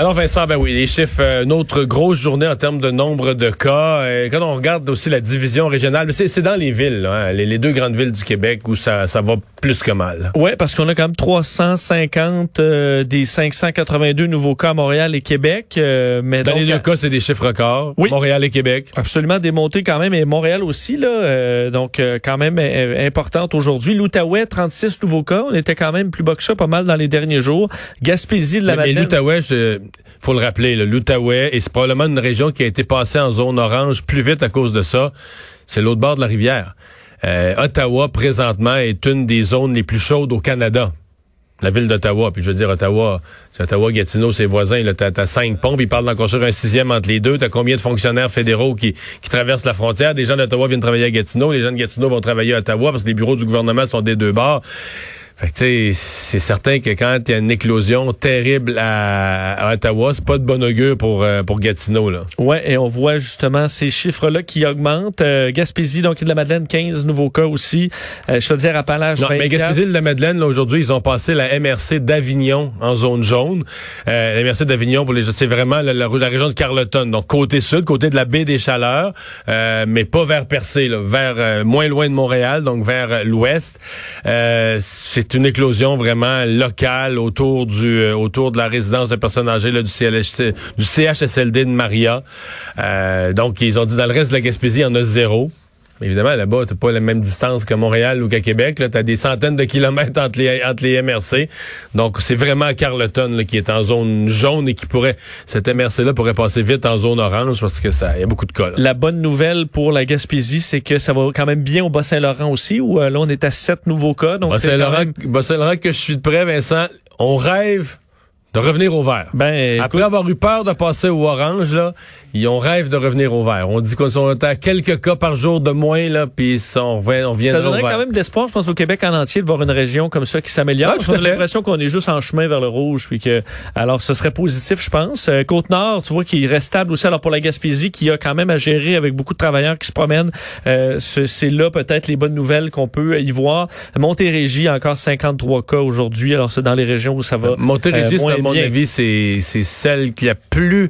Alors Vincent, ben oui, les chiffres, euh, notre grosse journée en termes de nombre de cas. Euh, quand on regarde aussi la division régionale, c'est dans les villes, hein, les, deux grandes villes du Québec où ça, ça va plus que mal. Oui, parce qu'on a quand même 350 euh, des 582 nouveaux cas à Montréal et Québec. mais dans les deux cas, c'est des chiffres records. Oui. Montréal et Québec. Absolument démonté quand même, et Montréal aussi, là. donc quand même importante aujourd'hui. L'Outaouais, 36 nouveaux cas. On était quand même plus bas que ça, pas mal dans les derniers jours. Gaspésie de la mais, l'Outaouais, faut le rappeler, l'Outaouais, et c'est probablement une région qui a été passée en zone orange plus vite à cause de ça, c'est l'autre bord de la rivière. Euh, Ottawa, présentement, est une des zones les plus chaudes au Canada. La ville d'Ottawa, puis je veux dire, Ottawa, Ottawa, Gatineau, ses voisins, t'as, cinq pompes, ils parlent d'en construire un sixième entre les deux, t'as combien de fonctionnaires fédéraux qui, qui traversent la frontière? Des gens d'Ottawa viennent travailler à Gatineau, les gens de Gatineau vont travailler à Ottawa parce que les bureaux du gouvernement sont des deux bords. Fait c'est certain que quand il y a une éclosion terrible à, Ottawa, c'est pas de bon augure pour euh, pour Gatineau là. Ouais, et on voit justement ces chiffres-là qui augmentent. Euh, Gaspésie, donc de la Madeleine, 15 nouveaux cas aussi. Euh, dire Appalaches, Non, mais Gaspésie de la Madeleine, aujourd'hui, ils ont passé la MRC d'Avignon en zone jaune. Euh, la MRC d'Avignon pour les c'est vraiment la, la, région de Carleton, donc côté sud, côté de la baie des Chaleurs, mais pas vers Percé, là, vers moins loin de Montréal, donc vers l'ouest. c'est une éclosion vraiment locale autour du euh, autour de la résidence de personnes âgées là, du, du CHSLD de Maria. Euh, donc, ils ont dit dans le reste de la Gaspésie, il y en a zéro évidemment, là-bas, t'as pas la même distance que Montréal ou qu'à Québec. Tu as des centaines de kilomètres entre les, entre les MRC. Donc, c'est vraiment Carleton là, qui est en zone jaune et qui pourrait, cette MRC-là pourrait passer vite en zone orange parce que ça, y a beaucoup de cas. La bonne nouvelle pour la Gaspésie, c'est que ça va quand même bien au Bas-Saint-Laurent aussi, où euh, là, on est à sept nouveaux cas. Bas-Saint-Laurent, que je suis de près, Vincent, on rêve de revenir au vert. Ben, Après avoir eu peur de passer au orange, là, ils ont rêve de revenir au vert. On dit qu'on est à quelques cas par jour de moins, là, puis on, revient, on vient Ça donnerait quand même de l'espoir, je pense, au Québec en entier de voir une région comme ça qui s'améliore. Ouais, on l'impression qu'on est juste en chemin vers le rouge, puis que, alors, ce serait positif, je pense. Euh, Côte-Nord, tu vois, qui reste stable aussi, alors pour la Gaspésie, qui a quand même à gérer avec beaucoup de travailleurs qui se promènent. Euh, c'est là peut-être les bonnes nouvelles qu'on peut y voir. Montérégie, encore 53 cas aujourd'hui, alors c'est dans les régions où ça va. Montérégie, euh, à mon avis, c'est celle qui a plus,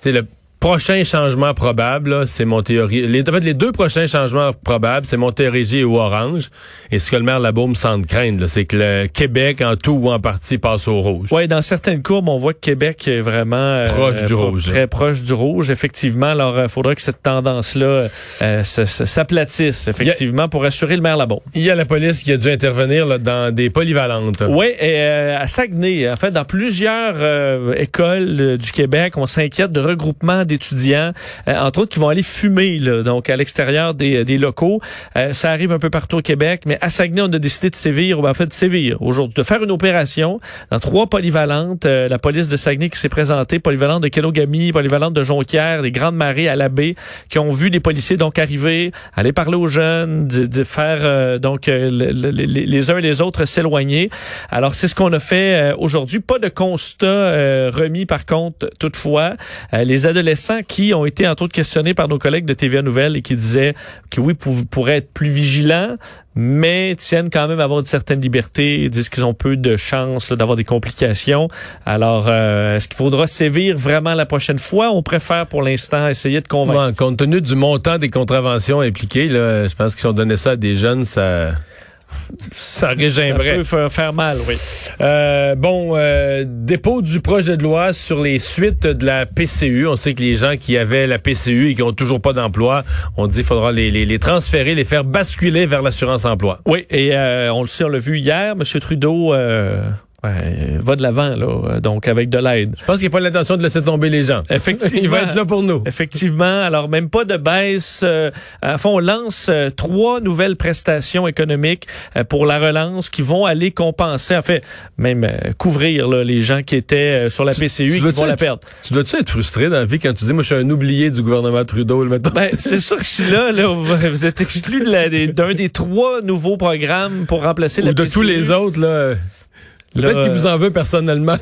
c'est le prochain changement probable, c'est Montérégie. Les, en fait, les deux prochains changements probables, c'est Montérégie ou Orange. Et ce que le maire Labaume semble craindre, c'est que le Québec, en tout ou en partie, passe au rouge. Oui, dans certaines courbes, on voit que Québec est vraiment... Euh, proche du rouge. Très proche du rouge, effectivement. Alors, il euh, faudra que cette tendance-là euh, s'aplatisse, effectivement, pour assurer le maire Labaume. Il y a la police qui a dû intervenir là, dans des polyvalentes. Oui, et à Saguenay, en fait, dans plusieurs écoles du Québec, on s'inquiète de regroupement des étudiants, euh, entre autres, qui vont aller fumer, là, donc à l'extérieur des, des locaux. Euh, ça arrive un peu partout au Québec, mais à Saguenay, on a décidé de sévir, ben, en fait de sévir aujourd'hui, de faire une opération dans trois polyvalentes. Euh, la police de Saguenay qui s'est présentée, polyvalente de Kenogami, polyvalente de Jonquière, des Grandes Marées à la baie, qui ont vu des policiers donc arriver, aller parler aux jeunes, de, faire donc les, uns et les autres s'éloigner. Alors c'est ce qu'on a fait aujourd'hui. Pas de constat remis par contre toutefois. les adolescents qui ont été entre autres questionnés par nos collègues de TVA Nouvelle et qui disaient que oui, pourraient être plus vigilants, mais tiennent quand même à avoir une certaine liberté Ils disent qu'ils ont peu de chances d'avoir des complications. Alors, euh, est-ce qu'il faudra sévir vraiment la prochaine fois? On préfère pour l'instant essayer de convaincre. compte tenu du montant des contraventions impliquées, je pense qu'ils ont donné ça à des jeunes, ça ça régimberait. Ça peut faire mal, oui. Euh, bon, euh, dépôt du projet de loi sur les suites de la PCU. On sait que les gens qui avaient la PCU et qui ont toujours pas d'emploi, on dit qu'il faudra les, les, les, transférer, les faire basculer vers l'assurance emploi. Oui, et euh, on le sait, on l'a vu hier, M. Trudeau Ouais, va de l'avant, là, donc avec de l'aide. Je pense qu'il n'y a pas l'intention de laisser tomber les gens. Effectivement. Il va être là pour nous. Effectivement. Alors, même pas de baisse. Euh, à fond, on lance euh, trois nouvelles prestations économiques euh, pour la relance qui vont aller compenser, en fait, même couvrir les gens qui étaient sur la PCU et qui vont la perdre. Tu dois-tu être frustré dans la vie quand tu dis, moi, je suis un oublié du gouvernement Trudeau, le matin? Ben, c'est sûr que je suis là, là. Vous êtes exclu d'un des, des, trois nouveaux programmes pour remplacer Ou la de tous les autres, là Peut-être qu'il vous en veut personnellement.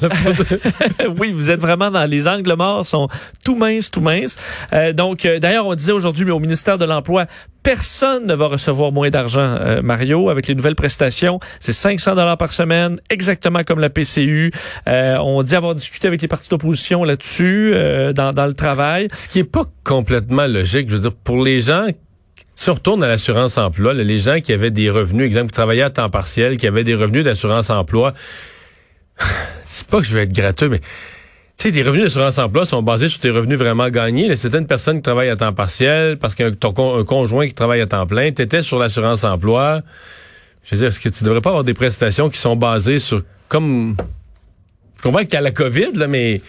oui, vous êtes vraiment dans les angles morts, sont tout minces, tout minces. Euh, donc, euh, d'ailleurs, on disait aujourd'hui, mais au ministère de l'Emploi, personne ne va recevoir moins d'argent, euh, Mario, avec les nouvelles prestations. C'est 500 dollars par semaine, exactement comme la PCU. on dit avoir discuté avec les partis d'opposition là-dessus, dans, dans le travail. Ce qui est pas complètement logique, je veux dire, pour les gens si on retourne à l'assurance emploi, les gens qui avaient des revenus, exemple, qui travaillaient à temps partiel, qui avaient des revenus d'assurance emploi, c'est pas que je vais être gratuit, mais tu sais, des revenus d'assurance emploi sont basés sur tes revenus vraiment gagnés. C'était une personne qui travaille à temps partiel parce qu'un ton un conjoint qui travaille à temps plein, tu étais sur l'assurance emploi. Je veux dire, est-ce que tu devrais pas avoir des prestations qui sont basées sur comme je comprends qu'il y a la COVID, là, mais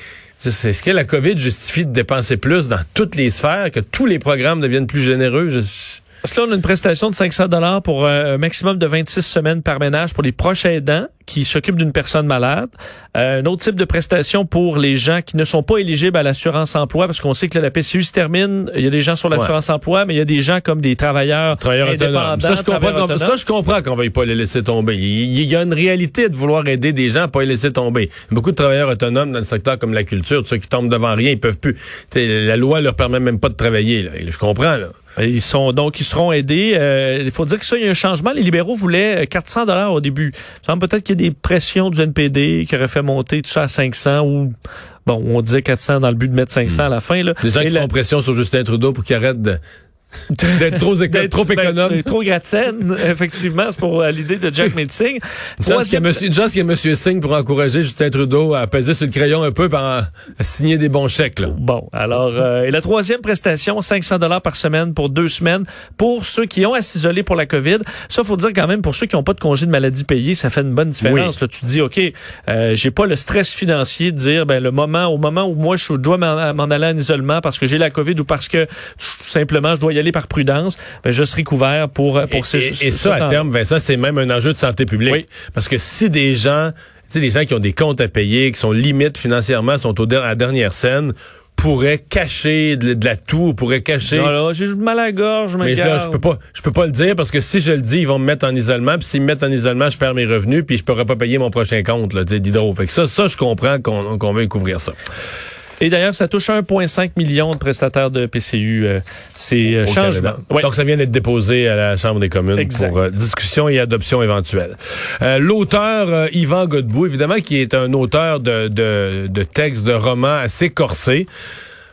c'est ce que la COVID justifie de dépenser plus dans toutes les sphères, que tous les programmes deviennent plus généreux? Parce que là, on a une prestation de 500 dollars pour euh, un maximum de 26 semaines par ménage pour les proches aidants qui s'occupent d'une personne malade. Euh, un autre type de prestation pour les gens qui ne sont pas éligibles à l'assurance emploi, parce qu'on sait que la PCU se termine. Il y a des gens sur l'assurance emploi, mais il y a des gens comme des travailleurs, travailleurs indépendants. Ça, je comprends, ça, je comprends qu'on veuille pas les laisser tomber. Il y a une réalité de vouloir aider des gens, pas les laisser tomber. Beaucoup de travailleurs autonomes dans le secteur comme la culture, ceux qui tombent devant rien, ils peuvent plus. la loi leur permet même pas de travailler. Là. Je comprends. Là. Ils sont donc ils seront aidés. Euh, il faut dire que ça, il y a un changement. Les libéraux voulaient 400 dollars au début. Ça peut-être qu'il y a des pressions du NPD qui auraient fait monter tout ça à 500 ou bon, on disait 400 dans le but de mettre 500 à la fin. Là. Les gens qui font pression sur Justin Trudeau pour qu'il arrête de D'être trop, trop ben, économe. trop gratienne, effectivement, c'est pour euh, l'idée de Jack Metzing. Just qu'il y a M. Singh pour encourager Justin Trudeau à peser sur le crayon un peu pour à signer des bons chèques. Là. Bon, alors, euh, et la troisième prestation, 500 dollars par semaine pour deux semaines pour ceux qui ont à s'isoler pour la COVID. Ça, faut dire quand même, pour ceux qui n'ont pas de congé de maladie payé, ça fait une bonne différence. Là, tu te dis, OK, euh, j'ai pas le stress financier de dire, ben, le moment, au moment où moi, je dois m'en aller en isolement parce que j'ai la COVID ou parce que, tout simplement, je dois y aller par prudence, ben, je serai couvert pour, pour et, ces, et, ça, à terme, ça c'est même un enjeu de santé publique. Parce que si des gens, tu sais, des gens qui ont des comptes à payer, qui sont limites financièrement, sont au, à la dernière scène, pourraient cacher de, la toux, pourraient cacher. j'ai mal à la gorge, mais là, je peux pas, je peux pas le dire parce que si je le dis, ils vont me mettre en isolement. Puis s'ils me mettent en isolement, je perds mes revenus, puis je pourrais pas payer mon prochain compte là, d'hydro. Fait que ça, ça, je comprends qu'on qu'on veut couvrir ça. Et d'ailleurs, ça touche 1,5 million de prestataires de PCU. Euh, ces euh, changements. Donc, ça vient d'être déposé à la Chambre des communes pour euh, discussion et adoption éventuelle. L'auteur Yvan Godbout, évidemment, qui est un auteur de, de, de textes, de romans assez corsés,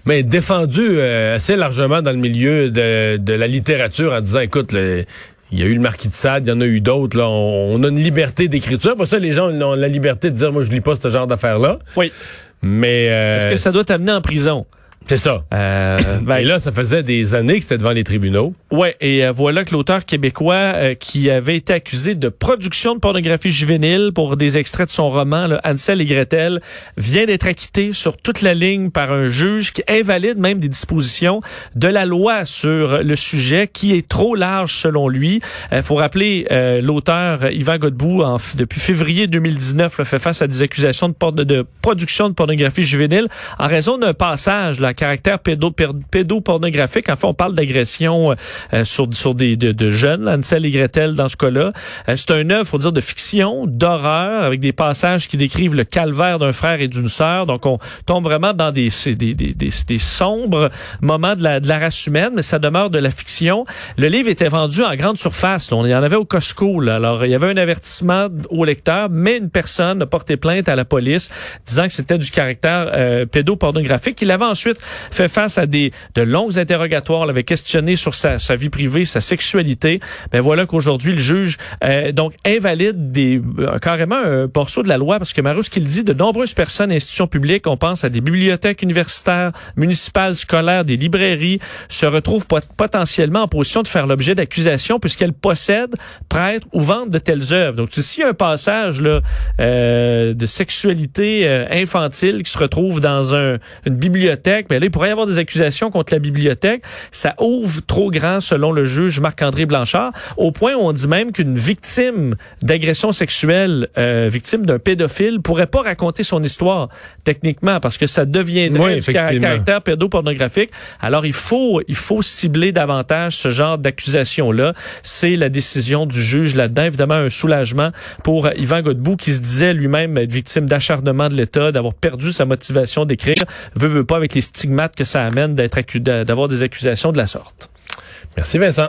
mais défendu assez largement dans le milieu de, de la littérature en disant, écoute, il y a eu le marquis de Sade, il y en a eu d'autres. Là, on, a une liberté d'écriture. Pour ça, les gens ont la liberté de dire, moi, je lis pas ce genre d'affaires-là. Oui. Mais euh, est-ce que ça doit t'amener en prison? C'est ça. Euh, ben, et là, ça faisait des années que c'était devant les tribunaux. Ouais, et euh, voilà que l'auteur québécois euh, qui avait été accusé de production de pornographie juvénile pour des extraits de son roman là, Ansel et Gretel vient d'être acquitté sur toute la ligne par un juge qui invalide même des dispositions de la loi sur le sujet qui est trop large selon lui. Il euh, faut rappeler l'auteur Yvan Godbout en, depuis février 2019 fait face à des accusations de, de, production de pornographie juvénile en raison d'un passage là, caractère pédo, pédopornographique. En fait, on parle d'agression euh, sur, sur des de, de jeunes, Ansel et Gretel dans ce cas-là. Euh, c'est un œuvre, faut dire, de fiction, d'horreur, avec des passages qui décrivent le calvaire d'un frère et d'une sœur. Donc, on tombe vraiment dans des, des, des, des, sombres moments de la, de la race humaine, mais ça demeure de la fiction. Le livre était vendu en grande surface. Là. On y en avait au Costco. Là. Alors, il y avait un avertissement au lecteur, mais une personne a porté plainte à la police disant que c'était du caractère euh, pédopornographique. Il avait ensuite fait face à des de longues interrogatoires, l'avait questionné sur sa, sa, vie privée, sa sexualité. Ben voilà qu'aujourd'hui le juge euh, donc invalide des euh, carrément un morceau de la loi parce que Mario ce qu'il dit de nombreuses personnes, institutions publiques, on pense à des bibliothèques universitaires, municipales, scolaires, des librairies, se retrouvent potentiellement en position de faire l'objet d'accusations puisqu'elles possèdent, prêtent ou vendent de telles œuvres. Donc s'il y a un passage là euh, de sexualité euh, infantile qui se retrouve dans un, une bibliothèque mais là, il pourrait y avoir des accusations contre la bibliothèque. Ça ouvre trop grand selon le juge Marc-André Blanchard, au point où on dit même qu'une victime d'agression sexuelle, euh, victime d'un pédophile, pourrait pas raconter son histoire techniquement parce que ça deviendrait Oui, du caractère pédopornographique. Alors il faut il faut cibler davantage ce genre d'accusation là. C'est la décision du juge là-dedans. Évidemment un soulagement pour Yvan Godbout qui se disait lui-même être victime d'acharnement de l'État, d'avoir perdu sa motivation d'écrire, veut veut pas avec les que ça amène d'être d'avoir des accusations de la sorte. Merci Vincent.